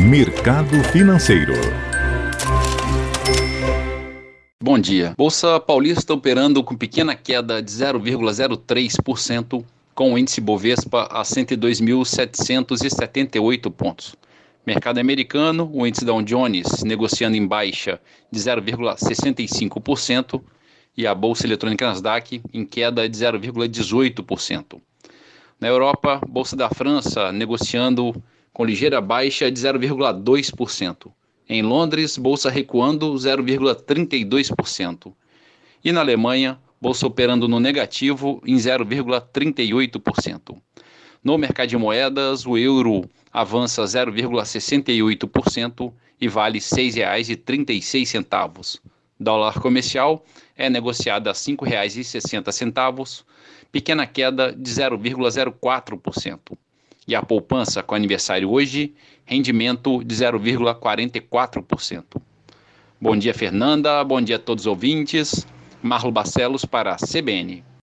Mercado Financeiro. Bom dia. Bolsa Paulista operando com pequena queda de 0,03%, com o índice Bovespa a 102.778 pontos. Mercado americano, o índice Dow Jones negociando em baixa de 0,65% e a bolsa eletrônica Nasdaq em queda de 0,18%. Na Europa, bolsa da França negociando com ligeira baixa de 0,2%. Em Londres, bolsa recuando 0,32%. E na Alemanha, bolsa operando no negativo em 0,38%. No mercado de moedas, o euro avança 0,68% e vale R$ 6,36. Dólar comercial é negociado a R$ 5,60, pequena queda de 0,04%. E a poupança com aniversário hoje, rendimento de 0,44%. Bom dia, Fernanda. Bom dia a todos os ouvintes. Marlo Barcelos para a CBN.